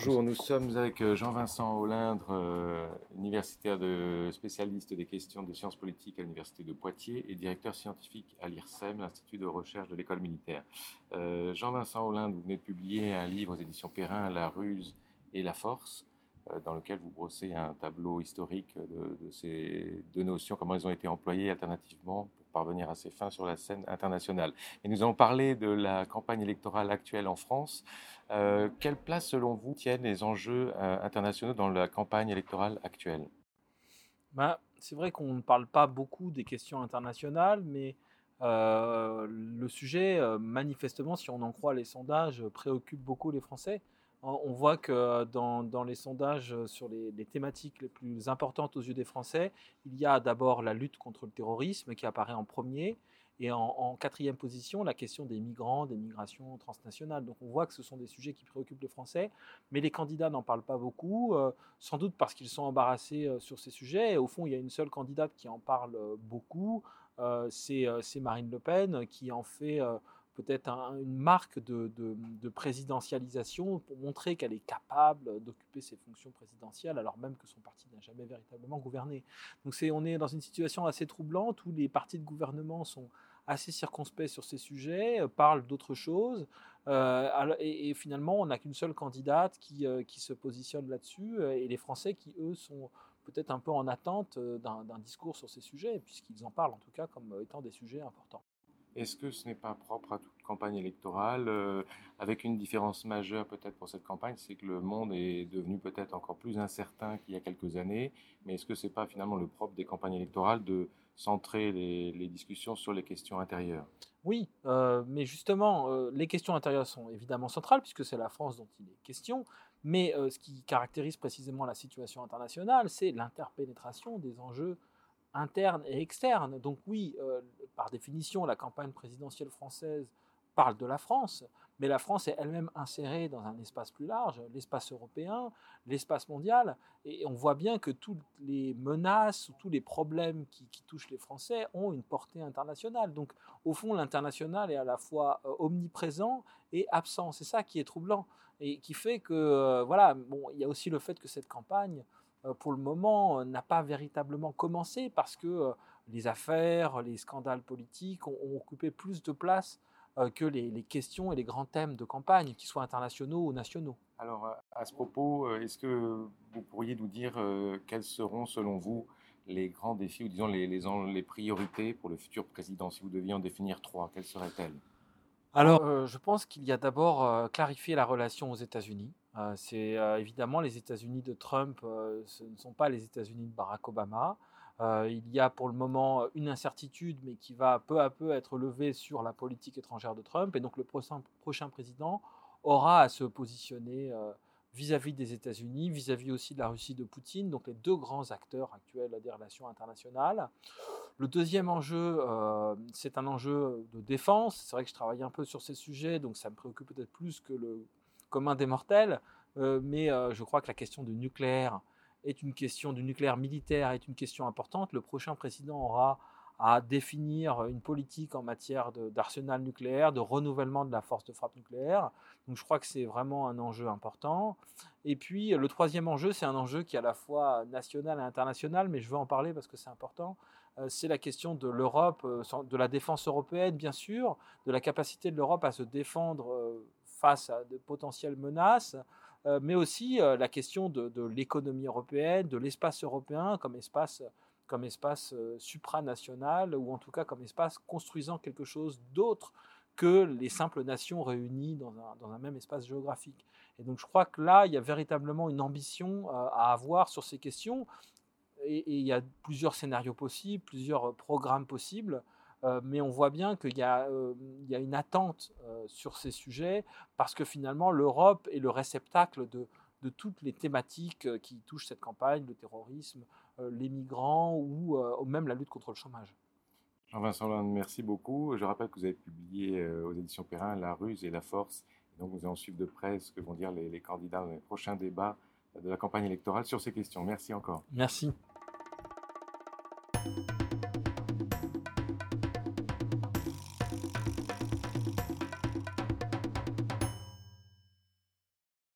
Bonjour, nous sommes avec euh, Jean-Vincent Hollindre, euh, universitaire de spécialiste des questions de sciences politiques à l'Université de Poitiers et directeur scientifique à l'IRSEM, l'Institut de recherche de l'école militaire. Euh, Jean-Vincent Hollindre, vous venez de publier un livre aux éditions Perrin, La ruse et la force, dans lequel vous brossez un tableau historique de, ces deux notions, comment elles ont été employées alternativement pour parvenir à ces fins sur la scène internationale. Et nous allons parler de la campagne électorale actuelle en France. Euh, quelle place, selon vous, tiennent les enjeux euh, internationaux dans la campagne électorale actuelle? Bah, C'est vrai qu'on ne parle pas beaucoup des questions internationales, mais euh, le sujet, manifestement, si on en croit les sondages, préoccupe beaucoup les Français. On voit que dans, les sondages sur les, thématiques les plus importantes aux yeux des Français, il y a d'abord la lutte contre le terrorisme qui apparaît en premier. Et en, quatrième position, la question des migrants, des migrations transnationales. Donc on voit que ce sont des sujets qui préoccupent les Français, mais les candidats n'en parlent pas beaucoup, euh, sans doute parce qu'ils sont embarrassés euh, sur ces sujets. Et au fond, il y a une seule candidate qui en parle euh, beaucoup, c'est Marine Le Pen, qui en fait peut-être une marque de, de, présidentialisation pour montrer qu'elle est capable d'occuper ses fonctions présidentielles, alors même que son parti n'a jamais véritablement gouverné. Donc on est dans une situation assez troublante où les partis de gouvernement sont assez circonspect sur ces sujets, euh, parle d'autres choses. Euh, et, finalement, on n'a qu'une seule candidate qui, euh, qui se positionne là-dessus, et les Français qui, eux, sont peut-être un peu en attente d'un discours sur ces sujets, puisqu'ils en parlent en tout cas comme étant des sujets importants. Est-ce que ce n'est pas propre à toute campagne électorale, avec une différence majeure peut-être pour cette campagne, c'est que le monde est devenu peut-être encore plus incertain qu'il y a quelques années, mais est-ce que ce n'est pas finalement le propre des campagnes électorales de centrer les, discussions sur les questions intérieures? Oui, euh, mais justement, euh, les questions intérieures sont évidemment centrales puisque c'est la France dont il est question. Mais euh, ce qui caractérise précisément la situation internationale, c'est l'interpénétration des enjeux internes et externes. Donc oui, par définition, la campagne présidentielle française parle de la France, mais la France est elle-même insérée dans un espace plus large, l'espace européen, l'espace mondial, et on voit bien que toutes les menaces ou tous les problèmes qui, touchent les Français ont une portée internationale. Donc au fond, l'international est à la fois euh, omniprésent et absent. C'est ça qui est troublant et qui fait que, euh, voilà, bon, il y a aussi le fait que cette campagne, euh, pour le moment, n'a pas véritablement commencé parce que les affaires, les scandales politiques ont occupé plus de place euh, que les, questions et les grands thèmes de campagne, qu'ils soient internationaux ou nationaux. Alors, euh, à ce propos, euh, est-ce que vous pourriez nous dire quels seront, selon vous, les grands défis ou disons les, les, priorités pour le futur président? Si vous deviez en définir trois, quelles seraient-elles? Alors, je pense qu'il y a d'abord clarifier la relation aux États-Unis. C'est évidemment les États-Unis de Trump, ce ne sont pas les États-Unis de Barack Obama. Euh, il y a pour le moment une incertitude, mais qui va peu à peu être levée sur la politique étrangère de Trump. Et donc le prochain, prochain président aura à se positionner euh, vis-à-vis des États-Unis, vis-à-vis aussi de la Russie de Poutine, donc les deux grands acteurs actuels des relations internationales. Le deuxième enjeu, euh, c'est un enjeu de défense. C'est vrai que je travaille un peu sur ces sujets, donc ça me préoccupe peut-être plus que le commun des mortels, mais je crois que la question du nucléaire est une question du nucléaire militaire est une question importante. Le prochain président aura à définir une politique en matière d'arsenal nucléaire, de renouvellement de la force de frappe nucléaire. Donc je crois que c'est vraiment un enjeu important. Et puis le troisième enjeu, c'est un enjeu qui est à la fois national et international, mais je veux en parler parce que c'est important. Euh, c'est la question de l'Europe, euh, de la défense européenne bien sûr, de la capacité de l'Europe à se défendre euh, face à de potentielles menaces, euh, mais aussi euh, la question de, l'économie européenne, de l'espace européen comme espace, comme espace euh, supranational, ou en tout cas comme espace construisant quelque chose d'autre que les simples nations réunies dans un, même espace géographique. Et donc je crois que là, il y a véritablement une ambition à avoir sur ces questions, et, il y a plusieurs scénarios possibles, plusieurs programmes possibles. Euh, mais on voit bien qu'il y, euh, y, a une attente euh, sur ces sujets parce que finalement l'Europe est le réceptacle de, de, toutes les thématiques qui touchent cette campagne, le terrorisme, les migrants ou, même la lutte contre le chômage. Jean-Vincent Land, merci beaucoup. Je rappelle que vous avez publié aux éditions Perrin La ruse et la force. donc nous allons suivre de près ce que vont dire les, les candidats dans les prochains débats de la campagne électorale sur ces questions. Merci encore. Merci.